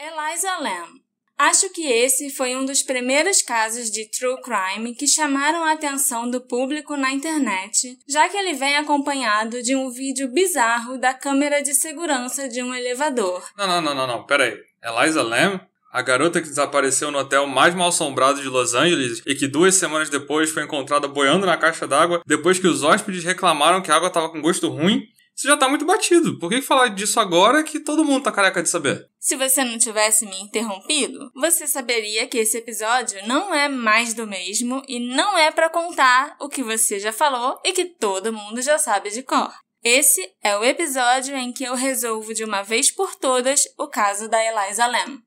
Eliza Lam. Acho que esse foi um dos primeiros casos de true crime que chamaram a atenção do público na internet, já que ele vem acompanhado de um vídeo bizarro da câmera de segurança de um elevador. Não, não, não, não, não, peraí. Eliza Lam? A garota que desapareceu no hotel mais mal assombrado de Los Angeles e que duas semanas depois foi encontrada boiando na caixa d'água depois que os hóspedes reclamaram que a água estava com gosto ruim isso já tá muito batido. Por que falar disso agora que todo mundo tá careca de saber? Se você não tivesse me interrompido, você saberia que esse episódio não é mais do mesmo e não é para contar o que você já falou e que todo mundo já sabe de cor. Esse é o episódio em que eu resolvo de uma vez por todas o caso da Eliza Lam.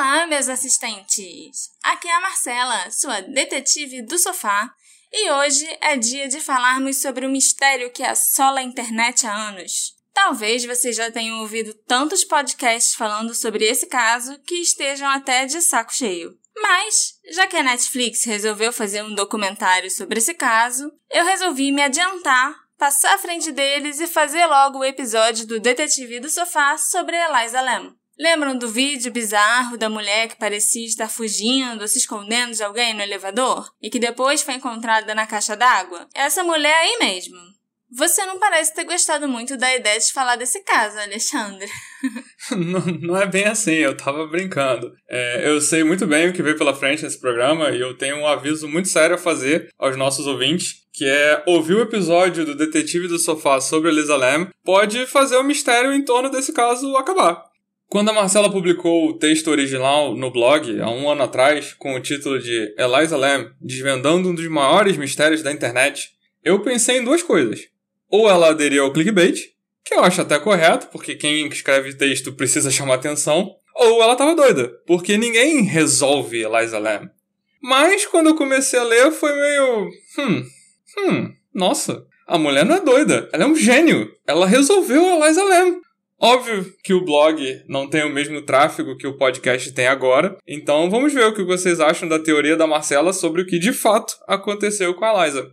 Olá, meus assistentes! Aqui é a Marcela, sua detetive do sofá, e hoje é dia de falarmos sobre o mistério que assola a internet há anos. Talvez vocês já tenham ouvido tantos podcasts falando sobre esse caso que estejam até de saco cheio. Mas, já que a Netflix resolveu fazer um documentário sobre esse caso, eu resolvi me adiantar, passar à frente deles e fazer logo o episódio do Detetive do Sofá sobre Eliza Lam. Lembram do vídeo bizarro da mulher que parecia estar fugindo se escondendo de alguém no elevador e que depois foi encontrada na caixa d'água? Essa mulher aí mesmo. Você não parece ter gostado muito da ideia de falar desse caso, Alexandre. não, não, é bem assim, eu tava brincando. É, eu sei muito bem o que veio pela frente nesse programa e eu tenho um aviso muito sério a fazer aos nossos ouvintes, que é ouvir o episódio do Detetive do Sofá sobre Elisa Lam pode fazer o mistério em torno desse caso acabar. Quando a Marcela publicou o texto original no blog, há um ano atrás, com o título de Eliza Lam desvendando um dos maiores mistérios da internet, eu pensei em duas coisas. Ou ela aderiu ao clickbait, que eu acho até correto, porque quem escreve texto precisa chamar atenção, ou ela estava doida, porque ninguém resolve Eliza Lam. Mas quando eu comecei a ler, foi meio. Hum, hum, nossa, a mulher não é doida, ela é um gênio. Ela resolveu Eliza Lam. Óbvio que o blog não tem o mesmo tráfego que o podcast tem agora, então vamos ver o que vocês acham da teoria da Marcela sobre o que de fato aconteceu com a Eliza.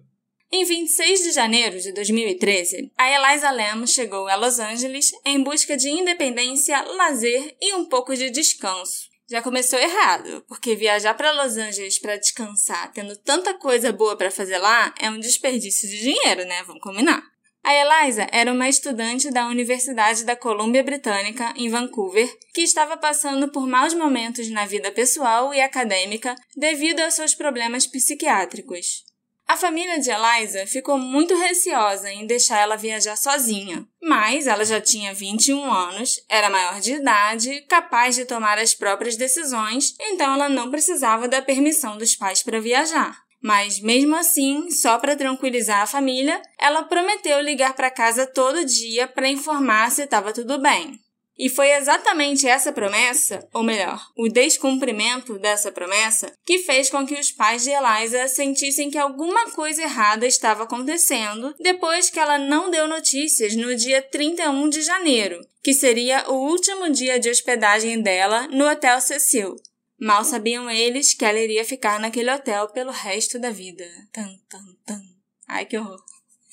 Em 26 de janeiro de 2013, a Eliza Lam chegou a Los Angeles em busca de independência, lazer e um pouco de descanso. Já começou errado, porque viajar para Los Angeles para descansar, tendo tanta coisa boa para fazer lá, é um desperdício de dinheiro, né? Vamos combinar. A Eliza era uma estudante da Universidade da Colômbia Britânica, em Vancouver, que estava passando por maus momentos na vida pessoal e acadêmica devido aos seus problemas psiquiátricos. A família de Eliza ficou muito receosa em deixar ela viajar sozinha, mas ela já tinha 21 anos, era maior de idade, capaz de tomar as próprias decisões, então ela não precisava da permissão dos pais para viajar. Mas mesmo assim, só para tranquilizar a família, ela prometeu ligar para casa todo dia para informar se estava tudo bem. E foi exatamente essa promessa, ou melhor, o descumprimento dessa promessa, que fez com que os pais de Eliza sentissem que alguma coisa errada estava acontecendo depois que ela não deu notícias no dia 31 de janeiro, que seria o último dia de hospedagem dela no Hotel Cecil, Mal sabiam eles que ela iria ficar naquele hotel pelo resto da vida. Tan, tan, tan. Ai, que horror.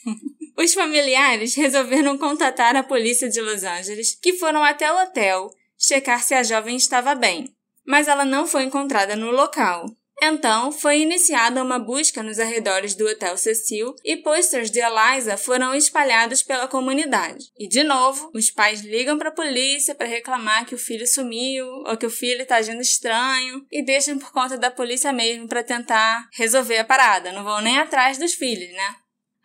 Os familiares resolveram contatar a polícia de Los Angeles, que foram até o hotel checar se a jovem estava bem. Mas ela não foi encontrada no local. Então, foi iniciada uma busca nos arredores do Hotel Cecil e posters de Eliza foram espalhados pela comunidade. E, de novo, os pais ligam para a polícia para reclamar que o filho sumiu ou que o filho está agindo estranho e deixam por conta da polícia mesmo para tentar resolver a parada. Não vão nem atrás dos filhos, né?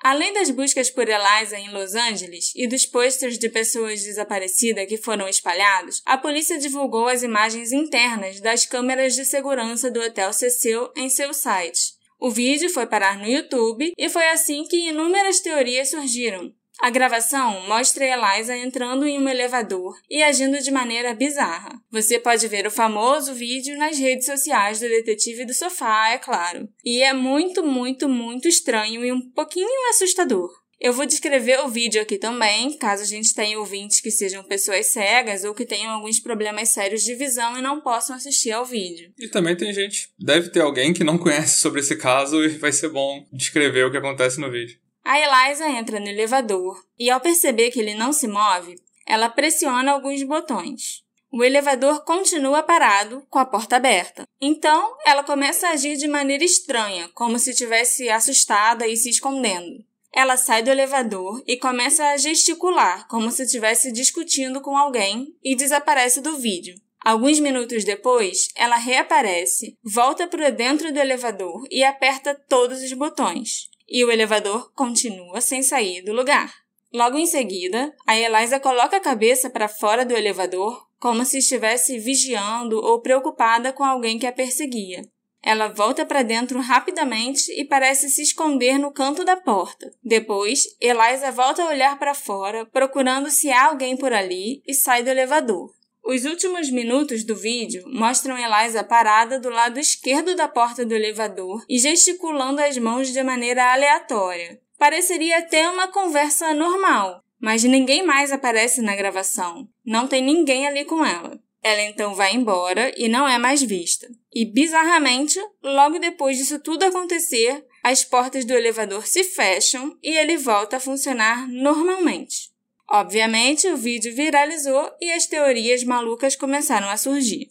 Além das buscas por Eliza em Los Angeles e dos posters de pessoas desaparecidas que foram espalhados, a polícia divulgou as imagens internas das câmeras de segurança do Hotel Cecil em seu site. O vídeo foi parar no YouTube e foi assim que inúmeras teorias surgiram, a gravação mostra Eliza entrando em um elevador e agindo de maneira bizarra. Você pode ver o famoso vídeo nas redes sociais do Detetive do Sofá, é claro. E é muito, muito, muito estranho e um pouquinho assustador. Eu vou descrever o vídeo aqui também, caso a gente tenha ouvintes que sejam pessoas cegas ou que tenham alguns problemas sérios de visão e não possam assistir ao vídeo. E também tem gente, deve ter alguém que não conhece sobre esse caso e vai ser bom descrever o que acontece no vídeo. A Eliza entra no elevador e, ao perceber que ele não se move, ela pressiona alguns botões. O elevador continua parado, com a porta aberta. Então, ela começa a agir de maneira estranha, como se estivesse assustada e se escondendo. Ela sai do elevador e começa a gesticular, como se estivesse discutindo com alguém, e desaparece do vídeo. Alguns minutos depois, ela reaparece, volta para dentro do elevador e aperta todos os botões. E o elevador continua sem sair do lugar. Logo em seguida, a Eliza coloca a cabeça para fora do elevador, como se estivesse vigiando ou preocupada com alguém que a perseguia. Ela volta para dentro rapidamente e parece se esconder no canto da porta. Depois, Eliza volta a olhar para fora, procurando se há alguém por ali, e sai do elevador. Os últimos minutos do vídeo mostram Eliza parada do lado esquerdo da porta do elevador e gesticulando as mãos de maneira aleatória. Pareceria ter uma conversa normal, mas ninguém mais aparece na gravação. Não tem ninguém ali com ela. Ela então vai embora e não é mais vista. E bizarramente, logo depois disso tudo acontecer, as portas do elevador se fecham e ele volta a funcionar normalmente. Obviamente, o vídeo viralizou e as teorias malucas começaram a surgir.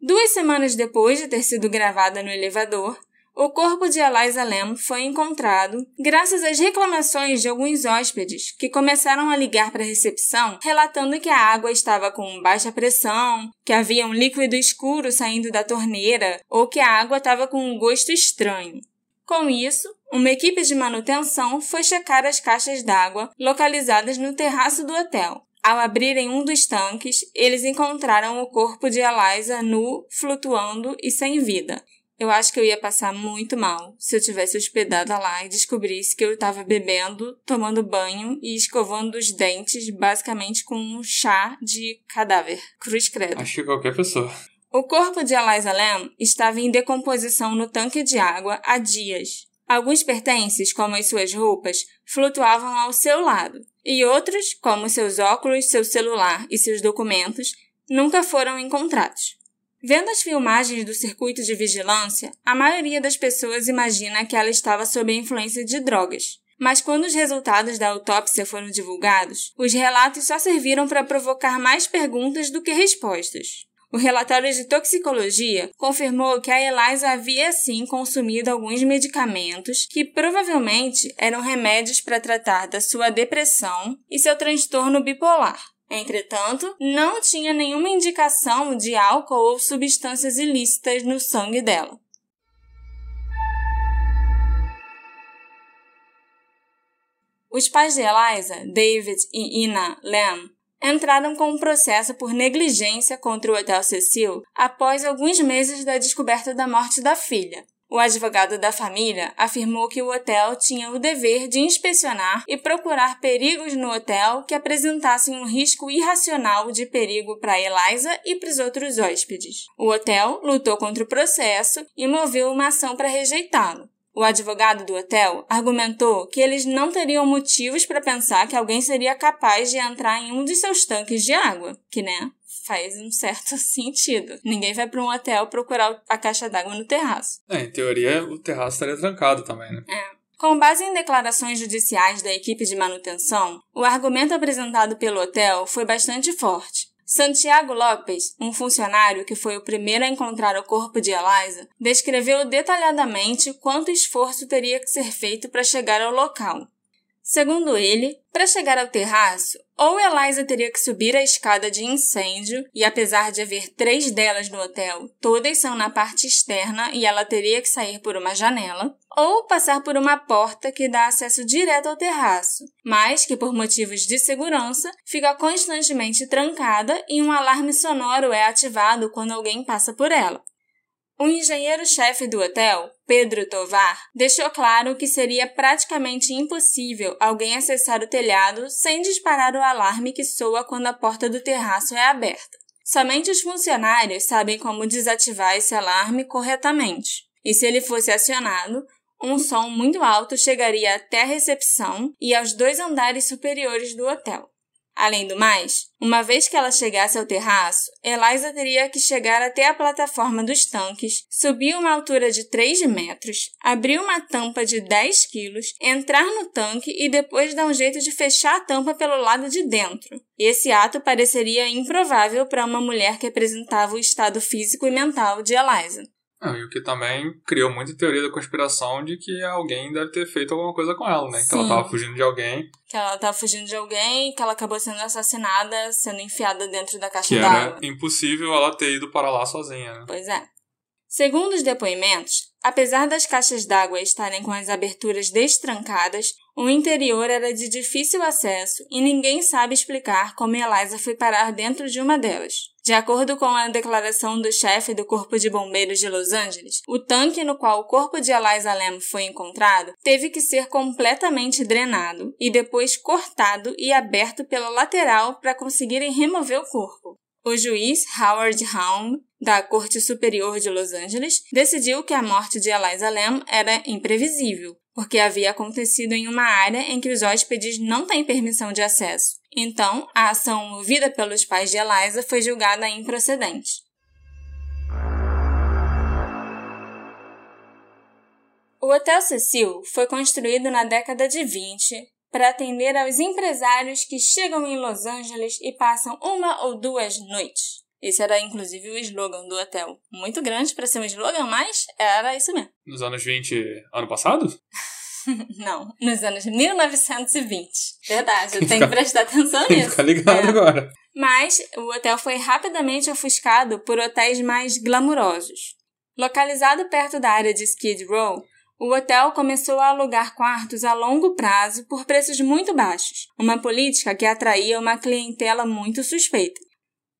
Duas semanas depois de ter sido gravada no elevador, o corpo de Eliza Lam foi encontrado graças às reclamações de alguns hóspedes que começaram a ligar para a recepção relatando que a água estava com baixa pressão, que havia um líquido escuro saindo da torneira ou que a água estava com um gosto estranho. Com isso, uma equipe de manutenção foi checar as caixas d'água localizadas no terraço do hotel. Ao abrirem um dos tanques, eles encontraram o corpo de Eliza nu, flutuando e sem vida. Eu acho que eu ia passar muito mal se eu tivesse hospedada lá e descobrisse que eu estava bebendo, tomando banho e escovando os dentes, basicamente com um chá de cadáver. Cruz credo. Acho que qualquer pessoa. O corpo de Eliza Lam estava em decomposição no tanque de água há dias. Alguns pertences, como as suas roupas, flutuavam ao seu lado, e outros, como seus óculos, seu celular e seus documentos, nunca foram encontrados. Vendo as filmagens do circuito de vigilância, a maioria das pessoas imagina que ela estava sob a influência de drogas. Mas quando os resultados da autópsia foram divulgados, os relatos só serviram para provocar mais perguntas do que respostas. O relatório de toxicologia confirmou que a Eliza havia sim consumido alguns medicamentos que provavelmente eram remédios para tratar da sua depressão e seu transtorno bipolar. Entretanto, não tinha nenhuma indicação de álcool ou substâncias ilícitas no sangue dela. Os pais de Eliza, David e Ina Lam, entraram com um processo por negligência contra o Hotel Cecil após alguns meses da descoberta da morte da filha. O advogado da família afirmou que o hotel tinha o dever de inspecionar e procurar perigos no hotel que apresentassem um risco irracional de perigo para Eliza e para os outros hóspedes. O hotel lutou contra o processo e moveu uma ação para rejeitá-lo. O advogado do hotel argumentou que eles não teriam motivos para pensar que alguém seria capaz de entrar em um de seus tanques de água, que, né, faz um certo sentido. Ninguém vai para um hotel procurar a caixa d'água no terraço. É, em teoria, o terraço estaria trancado também, né? É. Com base em declarações judiciais da equipe de manutenção, o argumento apresentado pelo hotel foi bastante forte. Santiago Lopes, um funcionário que foi o primeiro a encontrar o corpo de Eliza, descreveu detalhadamente quanto esforço teria que ser feito para chegar ao local. Segundo ele, para chegar ao terraço, ou Eliza teria que subir a escada de incêndio, e apesar de haver três delas no hotel, todas são na parte externa e ela teria que sair por uma janela, ou passar por uma porta que dá acesso direto ao terraço, mas que por motivos de segurança fica constantemente trancada e um alarme sonoro é ativado quando alguém passa por ela. O engenheiro-chefe do hotel, Pedro Tovar, deixou claro que seria praticamente impossível alguém acessar o telhado sem disparar o alarme que soa quando a porta do terraço é aberta. Somente os funcionários sabem como desativar esse alarme corretamente. E se ele fosse acionado, um som muito alto chegaria até a recepção e aos dois andares superiores do hotel. Além do mais, uma vez que ela chegasse ao terraço, Eliza teria que chegar até a plataforma dos tanques, subir uma altura de 3 metros, abrir uma tampa de 10 quilos, entrar no tanque e depois dar um jeito de fechar a tampa pelo lado de dentro. Esse ato pareceria improvável para uma mulher que apresentava o estado físico e mental de Eliza. Não, e o que também criou muita teoria da conspiração de que alguém deve ter feito alguma coisa com ela, né? Sim. Que ela tava fugindo de alguém. Que ela tava fugindo de alguém, que ela acabou sendo assassinada, sendo enfiada dentro da caixa d'água. Que era impossível ela ter ido para lá sozinha, né? Pois é. Segundo os depoimentos, apesar das caixas d'água estarem com as aberturas destrancadas, o interior era de difícil acesso e ninguém sabe explicar como Eliza foi parar dentro de uma delas. De acordo com a declaração do chefe do Corpo de Bombeiros de Los Angeles, o tanque no qual o corpo de Eliza Lam foi encontrado teve que ser completamente drenado e depois cortado e aberto pela lateral para conseguirem remover o corpo. O juiz Howard Haum, da Corte Superior de Los Angeles, decidiu que a morte de Eliza Lam era imprevisível, porque havia acontecido em uma área em que os hóspedes não têm permissão de acesso. Então, a ação movida pelos pais de Eliza foi julgada improcedente. O Hotel Cecil foi construído na década de 20 para atender aos empresários que chegam em Los Angeles e passam uma ou duas noites. Esse era inclusive o slogan do hotel. Muito grande para ser um slogan, mas era isso mesmo. Nos anos 20, ano passado? Não, nos anos 1920. Verdade, eu tenho que prestar atenção nisso. Tem que ficar ligado é. agora. Mas o hotel foi rapidamente ofuscado por hotéis mais glamurosos. Localizado perto da área de Skid Row, o hotel começou a alugar quartos a longo prazo por preços muito baixos, uma política que atraía uma clientela muito suspeita.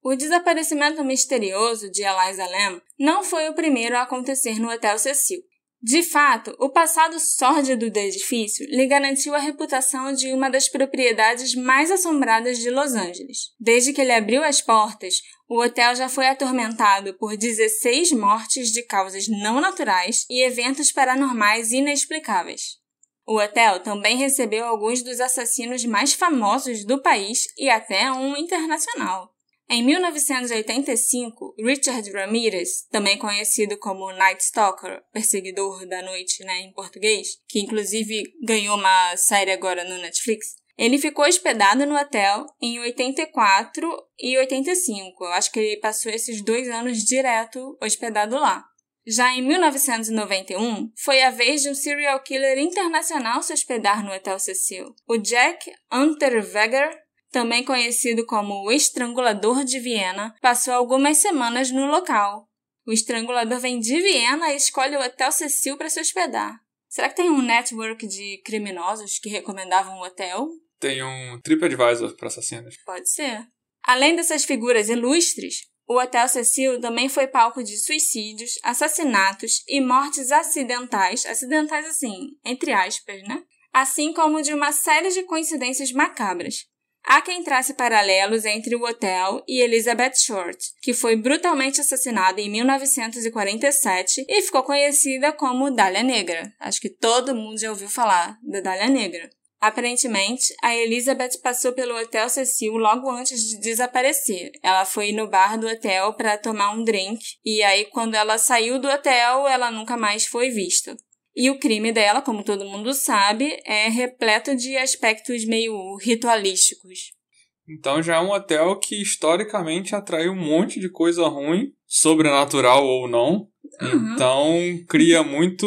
O desaparecimento misterioso de Eliza Lam não foi o primeiro a acontecer no Hotel Cecil. De fato, o passado sórdido do edifício lhe garantiu a reputação de uma das propriedades mais assombradas de Los Angeles. Desde que ele abriu as portas, o hotel já foi atormentado por 16 mortes de causas não naturais e eventos paranormais inexplicáveis. O hotel também recebeu alguns dos assassinos mais famosos do país e até um internacional. Em 1985, Richard Ramirez, também conhecido como Night Stalker, perseguidor da noite né, em português, que inclusive ganhou uma série agora no Netflix, ele ficou hospedado no hotel em 84 e 85. Eu acho que ele passou esses dois anos direto hospedado lá. Já em 1991, foi a vez de um serial killer internacional se hospedar no Hotel Cecil. O Jack Unterweger também conhecido como o Estrangulador de Viena, passou algumas semanas no local. O estrangulador vem de Viena e escolhe o Hotel Cecil para se hospedar. Será que tem um network de criminosos que recomendavam o hotel? Tem um TripAdvisor para assassinos. Pode ser. Além dessas figuras ilustres, o Hotel Cecil também foi palco de suicídios, assassinatos e mortes acidentais, acidentais assim, entre aspas, né? Assim como de uma série de coincidências macabras. Há quem trace paralelos entre o hotel e Elizabeth Short, que foi brutalmente assassinada em 1947 e ficou conhecida como Dália Negra. Acho que todo mundo já ouviu falar da Dália Negra. Aparentemente, a Elizabeth passou pelo Hotel Cecil logo antes de desaparecer. Ela foi no bar do hotel para tomar um drink e aí quando ela saiu do hotel, ela nunca mais foi vista. E o crime dela, como todo mundo sabe, é repleto de aspectos meio ritualísticos. Então já é um hotel que historicamente atraiu um monte de coisa ruim, sobrenatural ou não. Uhum. Então cria muito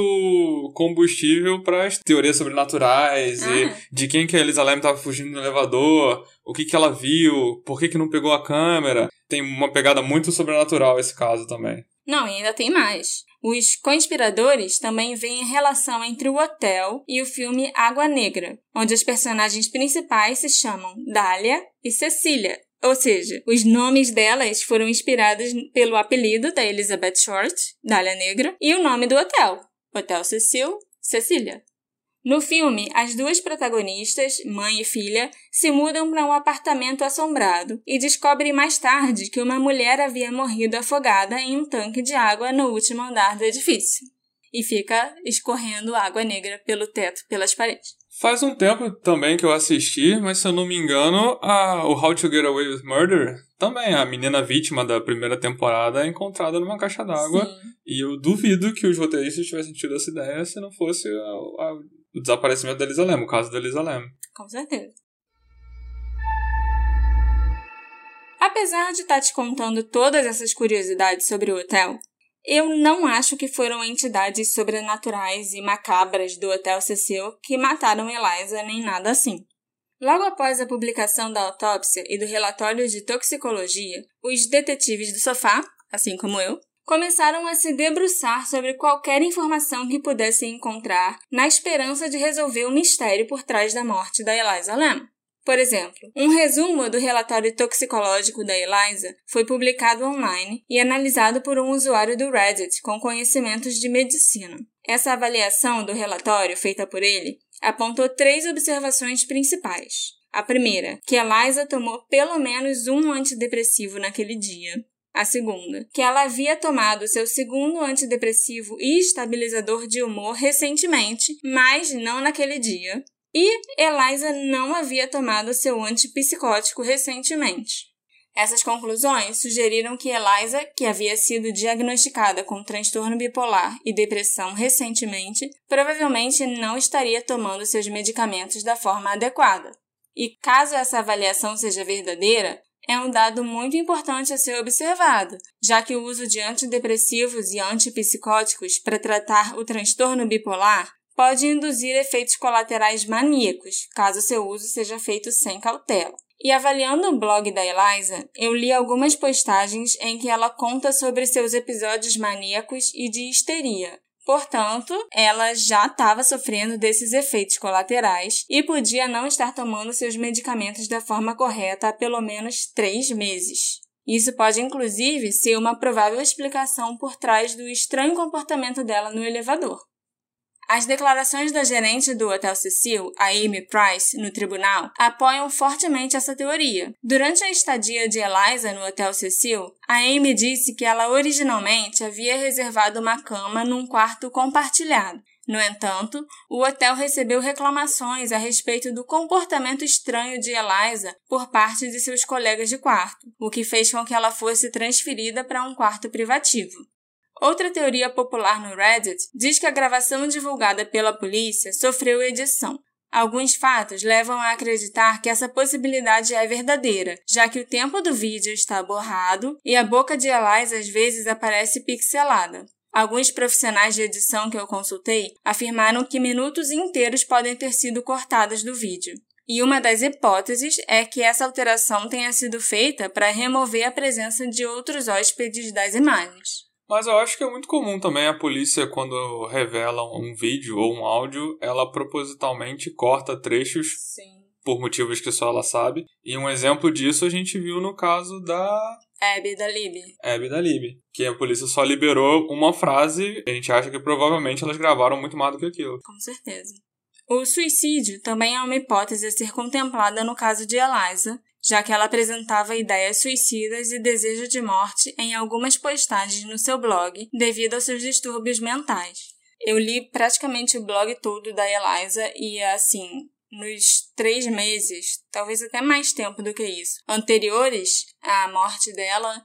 combustível para as teorias sobrenaturais e ah. de quem que a Lam estava fugindo no elevador, o que que ela viu, por que que não pegou a câmera. Tem uma pegada muito sobrenatural esse caso também. Não, e ainda tem mais. Os conspiradores também veem relação entre o hotel e o filme Água Negra, onde os personagens principais se chamam Dália e Cecília. Ou seja, os nomes delas foram inspirados pelo apelido da Elizabeth Short, Dália Negra, e o nome do hotel, Hotel Cecil, Cecília. No filme, as duas protagonistas, mãe e filha, se mudam para um apartamento assombrado e descobrem mais tarde que uma mulher havia morrido afogada em um tanque de água no último andar do edifício. e fica escorrendo água negra pelo teto, pelas paredes. Faz um tempo também que eu assisti, mas se eu não me engano, a, o How to Get Away with Murder também, a menina vítima da primeira temporada é encontrada numa caixa d'água. E eu duvido que os roteiristas tivessem tido essa ideia se não fosse a, a, o desaparecimento da Elisa o caso da Elisa Lam. Com certeza. Apesar de estar te contando todas essas curiosidades sobre o hotel, eu não acho que foram entidades sobrenaturais e macabras do Hotel Cecil que mataram Eliza nem nada assim. Logo após a publicação da autópsia e do relatório de toxicologia, os detetives do sofá, assim como eu, começaram a se debruçar sobre qualquer informação que pudessem encontrar na esperança de resolver o mistério por trás da morte da Eliza Lam. Por exemplo, um resumo do relatório toxicológico da Eliza foi publicado online e analisado por um usuário do Reddit com conhecimentos de medicina. Essa avaliação do relatório, feita por ele, apontou três observações principais. A primeira, que Eliza tomou pelo menos um antidepressivo naquele dia. A segunda, que ela havia tomado seu segundo antidepressivo e estabilizador de humor recentemente, mas não naquele dia. E Eliza não havia tomado seu antipsicótico recentemente. Essas conclusões sugeriram que Eliza, que havia sido diagnosticada com transtorno bipolar e depressão recentemente, provavelmente não estaria tomando seus medicamentos da forma adequada. E caso essa avaliação seja verdadeira, é um dado muito importante a ser observado, já que o uso de antidepressivos e antipsicóticos para tratar o transtorno bipolar pode induzir efeitos colaterais maníacos, caso seu uso seja feito sem cautela. E avaliando o blog da Eliza, eu li algumas postagens em que ela conta sobre seus episódios maníacos e de histeria. Portanto, ela já estava sofrendo desses efeitos colaterais e podia não estar tomando seus medicamentos da forma correta há pelo menos três meses. Isso pode, inclusive, ser uma provável explicação por trás do estranho comportamento dela no elevador. As declarações da gerente do Hotel Cecil, a Amy Price, no tribunal, apoiam fortemente essa teoria. Durante a estadia de Eliza no Hotel Cecil, a Amy disse que ela originalmente havia reservado uma cama num quarto compartilhado. No entanto, o hotel recebeu reclamações a respeito do comportamento estranho de Eliza por parte de seus colegas de quarto, o que fez com que ela fosse transferida para um quarto privativo. Outra teoria popular no Reddit diz que a gravação divulgada pela polícia sofreu edição. Alguns fatos levam a acreditar que essa possibilidade é verdadeira, já que o tempo do vídeo está borrado e a boca de Elias às vezes aparece pixelada. Alguns profissionais de edição que eu consultei afirmaram que minutos inteiros podem ter sido cortados do vídeo. E uma das hipóteses é que essa alteração tenha sido feita para remover a presença de outros hóspedes das imagens. Mas eu acho que é muito comum também a polícia, quando revela um vídeo ou um áudio, ela propositalmente corta trechos Sim. por motivos que só ela sabe. E um exemplo disso a gente viu no caso da. Abby da Lib. Abby da Lib. Que a polícia só liberou uma frase. A gente acha que provavelmente elas gravaram muito mais do que aquilo. Com certeza. O suicídio também é uma hipótese a ser contemplada no caso de Eliza, já que ela apresentava ideias suicidas e desejo de morte em algumas postagens no seu blog devido aos seus distúrbios mentais. Eu li praticamente o blog todo da Eliza e, assim, nos três meses, talvez até mais tempo do que isso, anteriores à morte dela,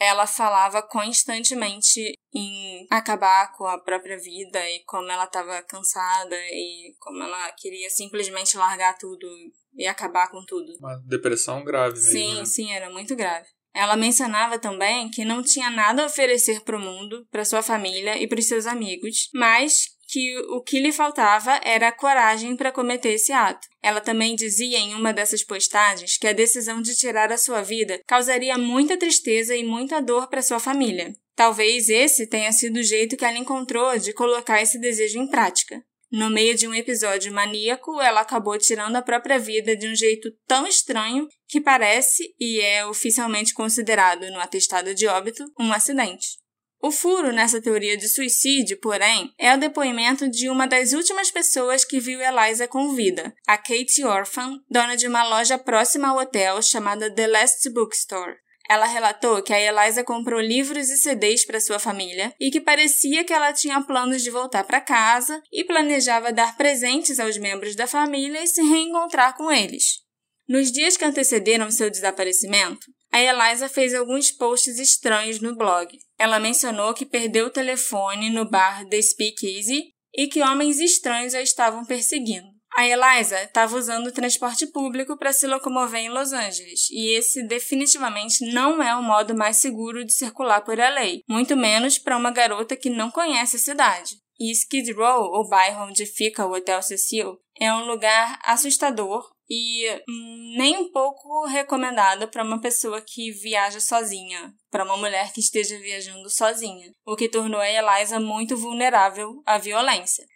ela falava constantemente em acabar com a própria vida e como ela estava cansada e como ela queria simplesmente largar tudo e acabar com tudo. Uma depressão grave mesmo. Sim, né? sim, era muito grave. Ela mencionava também que não tinha nada a oferecer para o mundo, para sua família e para os seus amigos, mas que o que lhe faltava era a coragem para cometer esse ato. Ela também dizia em uma dessas postagens que a decisão de tirar a sua vida causaria muita tristeza e muita dor para sua família. Talvez esse tenha sido o jeito que ela encontrou de colocar esse desejo em prática. No meio de um episódio maníaco, ela acabou tirando a própria vida de um jeito tão estranho que parece, e é oficialmente considerado no atestado de óbito, um acidente. O furo nessa teoria de suicídio, porém, é o depoimento de uma das últimas pessoas que viu Eliza com vida, a Kate Orphan, dona de uma loja próxima ao hotel chamada The Last Bookstore. Ela relatou que a Eliza comprou livros e CDs para sua família e que parecia que ela tinha planos de voltar para casa e planejava dar presentes aos membros da família e se reencontrar com eles. Nos dias que antecederam seu desaparecimento, a Eliza fez alguns posts estranhos no blog. Ela mencionou que perdeu o telefone no bar The Speakeasy e que homens estranhos a estavam perseguindo. A Eliza estava usando o transporte público para se locomover em Los Angeles, e esse definitivamente não é o modo mais seguro de circular por LA, muito menos para uma garota que não conhece a cidade. E Skid Row, o bairro onde fica o Hotel Cecil, é um lugar assustador e nem um pouco recomendado para uma pessoa que viaja sozinha, para uma mulher que esteja viajando sozinha, o que tornou a Eliza muito vulnerável à violência.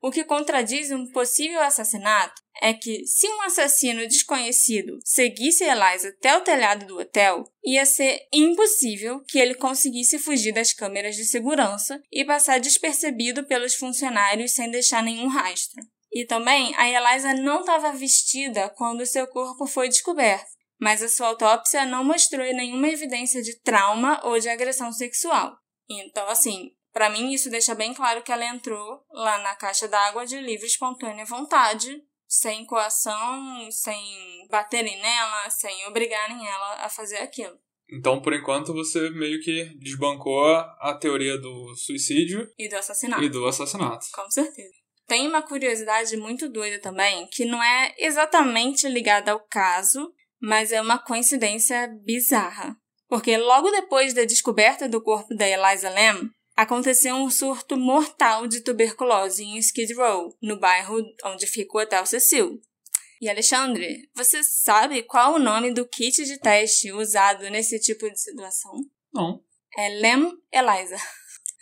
O que contradiz um possível assassinato é que, se um assassino desconhecido seguisse Eliza até o telhado do hotel, ia ser impossível que ele conseguisse fugir das câmeras de segurança e passar despercebido pelos funcionários sem deixar nenhum rastro. E também, a Eliza não estava vestida quando seu corpo foi descoberto, mas a sua autópsia não mostrou nenhuma evidência de trauma ou de agressão sexual. Então, assim, para mim, isso deixa bem claro que ela entrou lá na caixa d'água de livre, espontânea vontade, sem coação, sem baterem nela, sem obrigarem ela a fazer aquilo. Então, por enquanto, você meio que desbancou a teoria do suicídio e do assassinato. E do assassinato. Com certeza. Tem uma curiosidade muito doida também, que não é exatamente ligada ao caso, mas é uma coincidência bizarra. Porque logo depois da descoberta do corpo da Eliza Lam, aconteceu um surto mortal de tuberculose em Skid Row, no bairro onde fica o Hotel Cecil. E Alexandre, você sabe qual o nome do kit de teste usado nesse tipo de situação? Não. É Lem Eliza.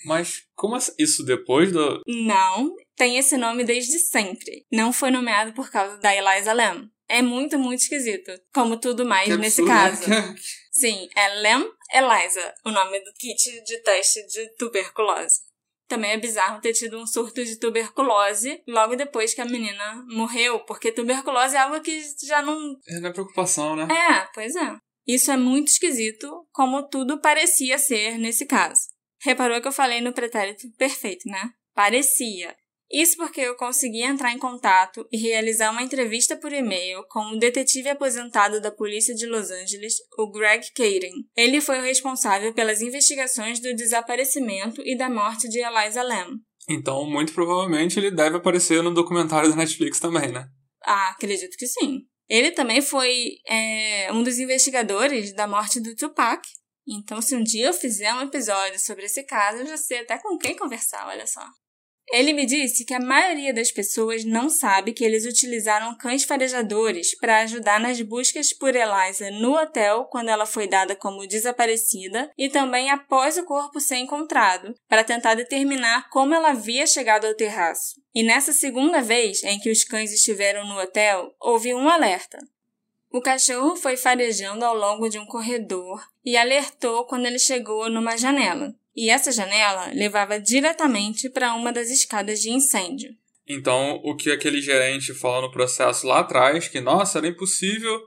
Mas como assim? isso depois do. Não, tem esse nome desde sempre. Não foi nomeado por causa da Eliza Lem. É muito, muito esquisito. Como tudo mais que nesse absurdo, caso. né? Sim, é Lem Eliza, o nome do kit de teste de tuberculose. Também é bizarro ter tido um surto de tuberculose logo depois que a menina morreu, porque tuberculose é algo que já não. É na preocupação, né? É, pois é. Isso é muito esquisito, como tudo parecia ser nesse caso. Reparou que eu falei no pretérito perfeito, né? Parecia. Isso porque eu consegui entrar em contato e realizar uma entrevista por e-mail com o detetive aposentado da polícia de Los Angeles, o Greg Caden. Ele foi o responsável pelas investigações do desaparecimento e da morte de Eliza Lam. Então, muito provavelmente, ele deve aparecer no documentário da Netflix também, né? Ah, acredito que sim. Ele também foi é, um dos investigadores da morte do Tupac. Então, se um dia eu fizer um episódio sobre esse caso, eu já sei até com quem conversar, olha só. Ele me disse que a maioria das pessoas não sabe que eles utilizaram cães farejadores para ajudar nas buscas por Eliza no hotel quando ela foi dada como desaparecida e também após o corpo ser encontrado, para tentar determinar como ela havia chegado ao terraço. E nessa segunda vez em que os cães estiveram no hotel, houve um alerta. O cachorro foi farejando ao longo de um corredor e alertou quando ele chegou numa janela e essa janela levava diretamente para uma das escadas de incêndio. Então, o que aquele gerente falou no processo lá atrás, que, nossa, era impossível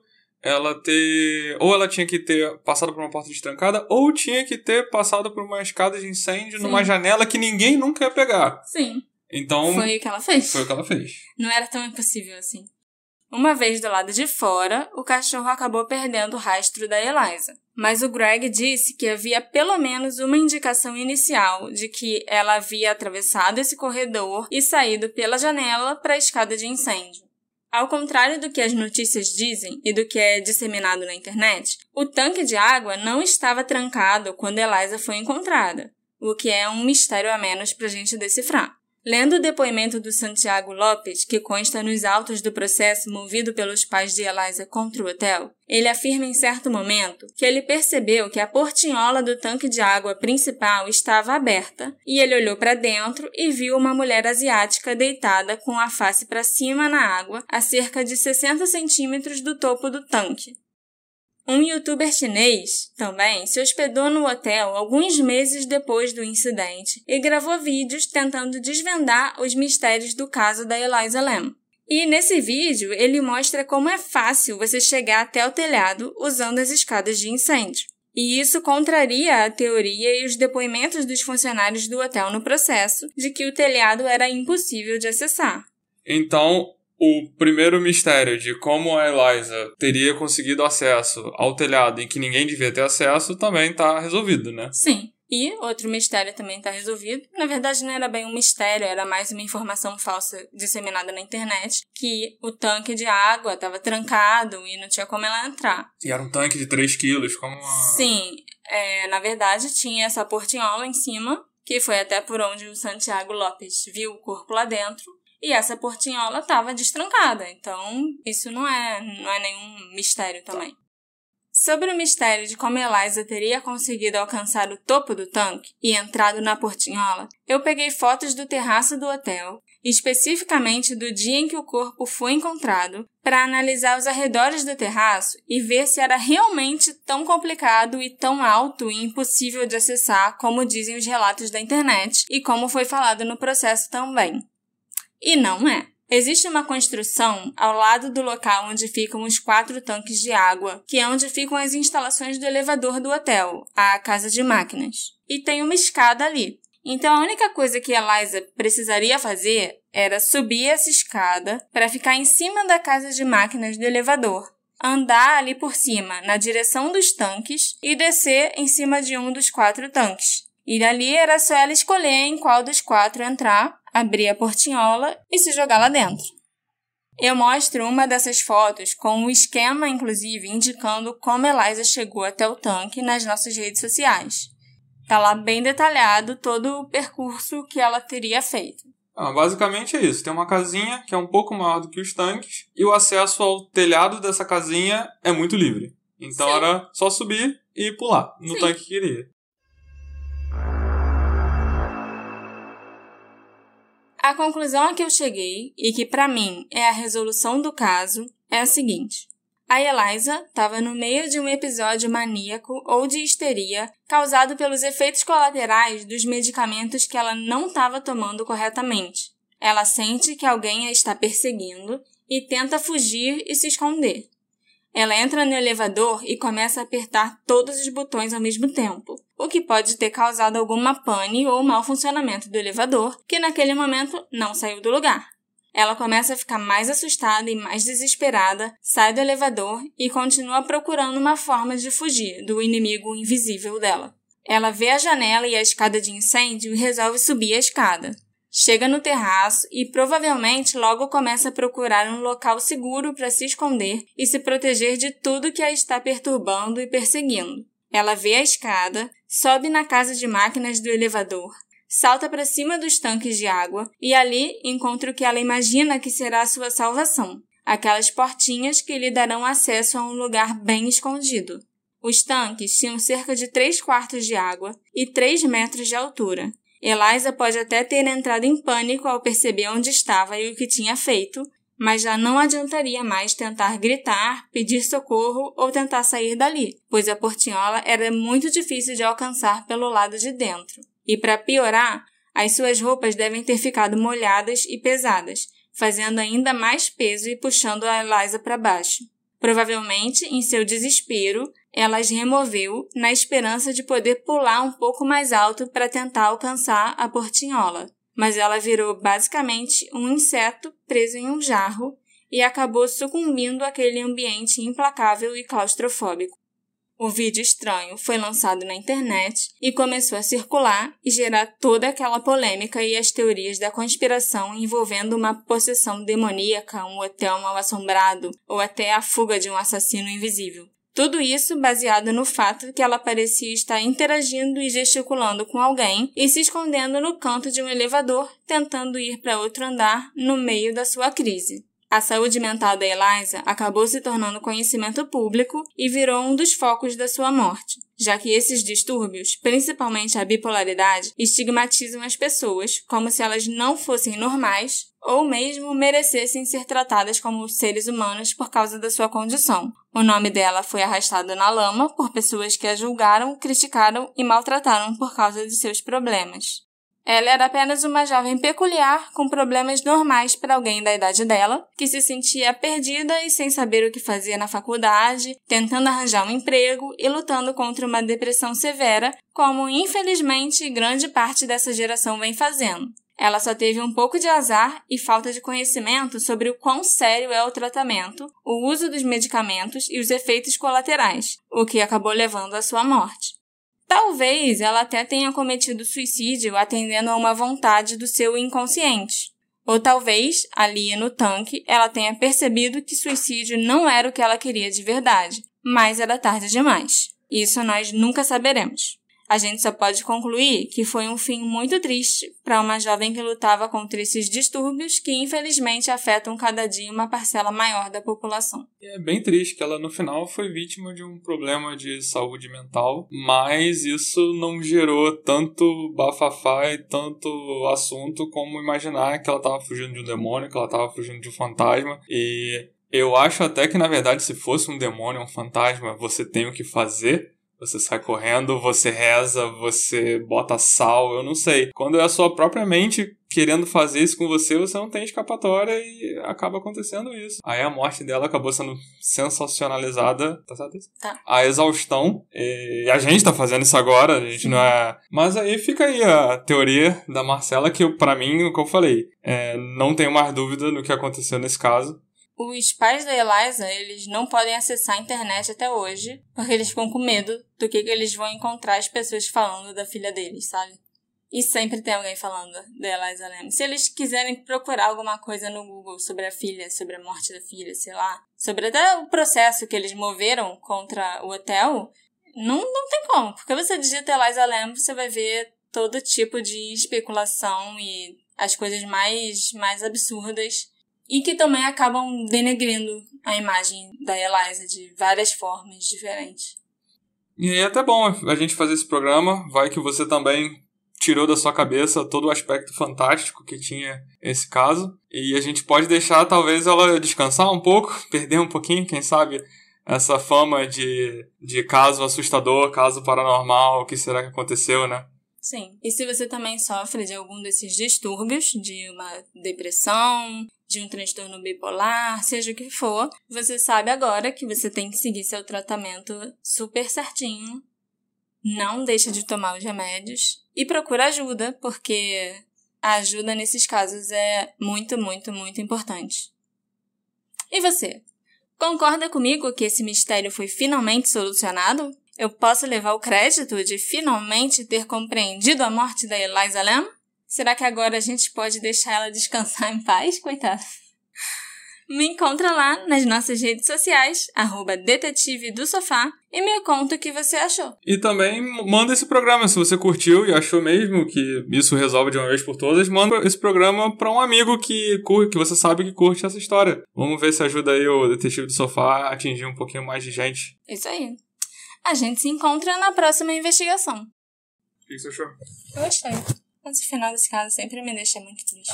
ela ter. Ou ela tinha que ter passado por uma porta destrancada, ou tinha que ter passado por uma escada de incêndio Sim. numa janela que ninguém nunca ia pegar. Sim. Então. Foi o que ela fez. Foi o que ela fez. Não era tão impossível assim. Uma vez do lado de fora, o cachorro acabou perdendo o rastro da Eliza. Mas o Greg disse que havia pelo menos uma indicação inicial de que ela havia atravessado esse corredor e saído pela janela para a escada de incêndio. Ao contrário do que as notícias dizem e do que é disseminado na internet, o tanque de água não estava trancado quando Eliza foi encontrada, o que é um mistério a menos para a gente decifrar. Lendo o depoimento do Santiago Lopes, que consta nos autos do processo movido pelos pais de Eliza contra o hotel, ele afirma em certo momento que ele percebeu que a portinhola do tanque de água principal estava aberta e ele olhou para dentro e viu uma mulher asiática deitada com a face para cima na água a cerca de 60 centímetros do topo do tanque. Um youtuber chinês também se hospedou no hotel alguns meses depois do incidente e gravou vídeos tentando desvendar os mistérios do caso da Eliza Lam. E nesse vídeo ele mostra como é fácil você chegar até o telhado usando as escadas de incêndio. E isso contraria a teoria e os depoimentos dos funcionários do hotel no processo de que o telhado era impossível de acessar. Então, o primeiro mistério de como a Eliza teria conseguido acesso ao telhado em que ninguém devia ter acesso também está resolvido, né? Sim. E outro mistério também está resolvido. Na verdade, não era bem um mistério, era mais uma informação falsa disseminada na internet que o tanque de água estava trancado e não tinha como ela entrar. E era um tanque de 3 quilos, como uma... Sim, é, na verdade tinha essa portinhola em cima, que foi até por onde o Santiago Lopes viu o corpo lá dentro. E essa portinhola estava destrancada, então isso não é, não é nenhum mistério também. Sobre o mistério de como Eliza teria conseguido alcançar o topo do tanque e entrado na portinhola, eu peguei fotos do terraço do hotel, especificamente do dia em que o corpo foi encontrado, para analisar os arredores do terraço e ver se era realmente tão complicado e tão alto e impossível de acessar como dizem os relatos da internet e como foi falado no processo também. E não é. Existe uma construção ao lado do local onde ficam os quatro tanques de água, que é onde ficam as instalações do elevador do hotel, a casa de máquinas. E tem uma escada ali. Então a única coisa que Eliza precisaria fazer era subir essa escada para ficar em cima da casa de máquinas do elevador, andar ali por cima na direção dos tanques e descer em cima de um dos quatro tanques. E dali era só ela escolher em qual dos quatro entrar abrir a portinhola e se jogar lá dentro. Eu mostro uma dessas fotos com um esquema, inclusive, indicando como Eliza chegou até o tanque nas nossas redes sociais. Tá lá bem detalhado todo o percurso que ela teria feito. Ah, basicamente é isso. Tem uma casinha que é um pouco maior do que os tanques e o acesso ao telhado dessa casinha é muito livre. Então Sim. era só subir e pular no Sim. tanque que queria. A conclusão a que eu cheguei, e que para mim é a resolução do caso, é a seguinte. A Eliza estava no meio de um episódio maníaco ou de histeria causado pelos efeitos colaterais dos medicamentos que ela não estava tomando corretamente. Ela sente que alguém a está perseguindo e tenta fugir e se esconder. Ela entra no elevador e começa a apertar todos os botões ao mesmo tempo, o que pode ter causado alguma pane ou mau funcionamento do elevador, que naquele momento não saiu do lugar. Ela começa a ficar mais assustada e mais desesperada, sai do elevador e continua procurando uma forma de fugir do inimigo invisível dela. Ela vê a janela e a escada de incêndio e resolve subir a escada. Chega no terraço e provavelmente logo começa a procurar um local seguro para se esconder e se proteger de tudo que a está perturbando e perseguindo. Ela vê a escada, sobe na casa de máquinas do elevador, salta para cima dos tanques de água e ali encontra o que ela imagina que será a sua salvação. Aquelas portinhas que lhe darão acesso a um lugar bem escondido. Os tanques tinham cerca de 3 quartos de água e 3 metros de altura, Eliza pode até ter entrado em pânico ao perceber onde estava e o que tinha feito, mas já não adiantaria mais tentar gritar, pedir socorro ou tentar sair dali, pois a portinhola era muito difícil de alcançar pelo lado de dentro. E para piorar, as suas roupas devem ter ficado molhadas e pesadas, fazendo ainda mais peso e puxando a Eliza para baixo. Provavelmente, em seu desespero, ela as removeu na esperança de poder pular um pouco mais alto para tentar alcançar a portinhola. Mas ela virou basicamente um inseto preso em um jarro e acabou sucumbindo àquele ambiente implacável e claustrofóbico. O vídeo estranho foi lançado na internet e começou a circular e gerar toda aquela polêmica e as teorias da conspiração envolvendo uma possessão demoníaca, um hotel mal assombrado ou até a fuga de um assassino invisível. Tudo isso baseado no fato que ela parecia estar interagindo e gesticulando com alguém e se escondendo no canto de um elevador, tentando ir para outro andar no meio da sua crise. A saúde mental da Eliza acabou se tornando conhecimento público e virou um dos focos da sua morte, já que esses distúrbios, principalmente a bipolaridade, estigmatizam as pessoas como se elas não fossem normais ou mesmo merecessem ser tratadas como seres humanos por causa da sua condição. O nome dela foi arrastado na lama por pessoas que a julgaram, criticaram e maltrataram por causa de seus problemas. Ela era apenas uma jovem peculiar com problemas normais para alguém da idade dela, que se sentia perdida e sem saber o que fazer na faculdade, tentando arranjar um emprego e lutando contra uma depressão severa, como infelizmente grande parte dessa geração vem fazendo. Ela só teve um pouco de azar e falta de conhecimento sobre o quão sério é o tratamento, o uso dos medicamentos e os efeitos colaterais, o que acabou levando à sua morte. Talvez ela até tenha cometido suicídio atendendo a uma vontade do seu inconsciente. Ou talvez, ali no tanque, ela tenha percebido que suicídio não era o que ela queria de verdade, mas era tarde demais. Isso nós nunca saberemos. A gente só pode concluir que foi um fim muito triste para uma jovem que lutava contra esses distúrbios que infelizmente afetam cada dia uma parcela maior da população. É bem triste que ela no final foi vítima de um problema de saúde mental, mas isso não gerou tanto bafafá e tanto assunto como imaginar que ela estava fugindo de um demônio, que ela estava fugindo de um fantasma e eu acho até que, na verdade, se fosse um demônio, um fantasma, você tem o que fazer você sai correndo, você reza, você bota sal, eu não sei. Quando é a sua própria mente querendo fazer isso com você, você não tem escapatória e acaba acontecendo isso. Aí a morte dela acabou sendo sensacionalizada, tá certo isso? Tá. A exaustão. E a gente tá fazendo isso agora, a gente não é. Mas aí fica aí a teoria da Marcela, que para mim, o que eu falei, é, não tenho mais dúvida no que aconteceu nesse caso. Os pais da Eliza, eles não podem acessar a internet até hoje, porque eles ficam com medo do que, que eles vão encontrar as pessoas falando da filha deles, sabe? E sempre tem alguém falando da Eliza Lam. Se eles quiserem procurar alguma coisa no Google sobre a filha, sobre a morte da filha, sei lá, sobre até o processo que eles moveram contra o hotel, não, não tem como. Porque você digita Eliza Lam, você vai ver todo tipo de especulação e as coisas mais, mais absurdas e que também acabam denegrindo a imagem da Eliza de várias formas diferentes. E é até bom a gente fazer esse programa, vai que você também tirou da sua cabeça todo o aspecto fantástico que tinha esse caso, e a gente pode deixar talvez ela descansar um pouco, perder um pouquinho, quem sabe, essa fama de, de caso assustador, caso paranormal, o que será que aconteceu, né? Sim. E se você também sofre de algum desses distúrbios, de uma depressão, de um transtorno bipolar, seja o que for, você sabe agora que você tem que seguir seu tratamento super certinho. Não deixe de tomar os remédios e procura ajuda, porque a ajuda nesses casos é muito, muito, muito importante. E você? Concorda comigo que esse mistério foi finalmente solucionado? Eu posso levar o crédito de finalmente ter compreendido a morte da Eliza Lam? Será que agora a gente pode deixar ela descansar em paz, coitada? Me encontra lá nas nossas redes sociais, arroba detetive do sofá, e me conta o que você achou. E também manda esse programa, se você curtiu e achou mesmo que isso resolve de uma vez por todas, manda esse programa para um amigo que que você sabe que curte essa história. Vamos ver se ajuda aí o detetive do sofá a atingir um pouquinho mais de gente. Isso aí. A gente se encontra na próxima investigação. O que você achou? Eu gostei. Mas o final desse caso sempre me deixa muito triste.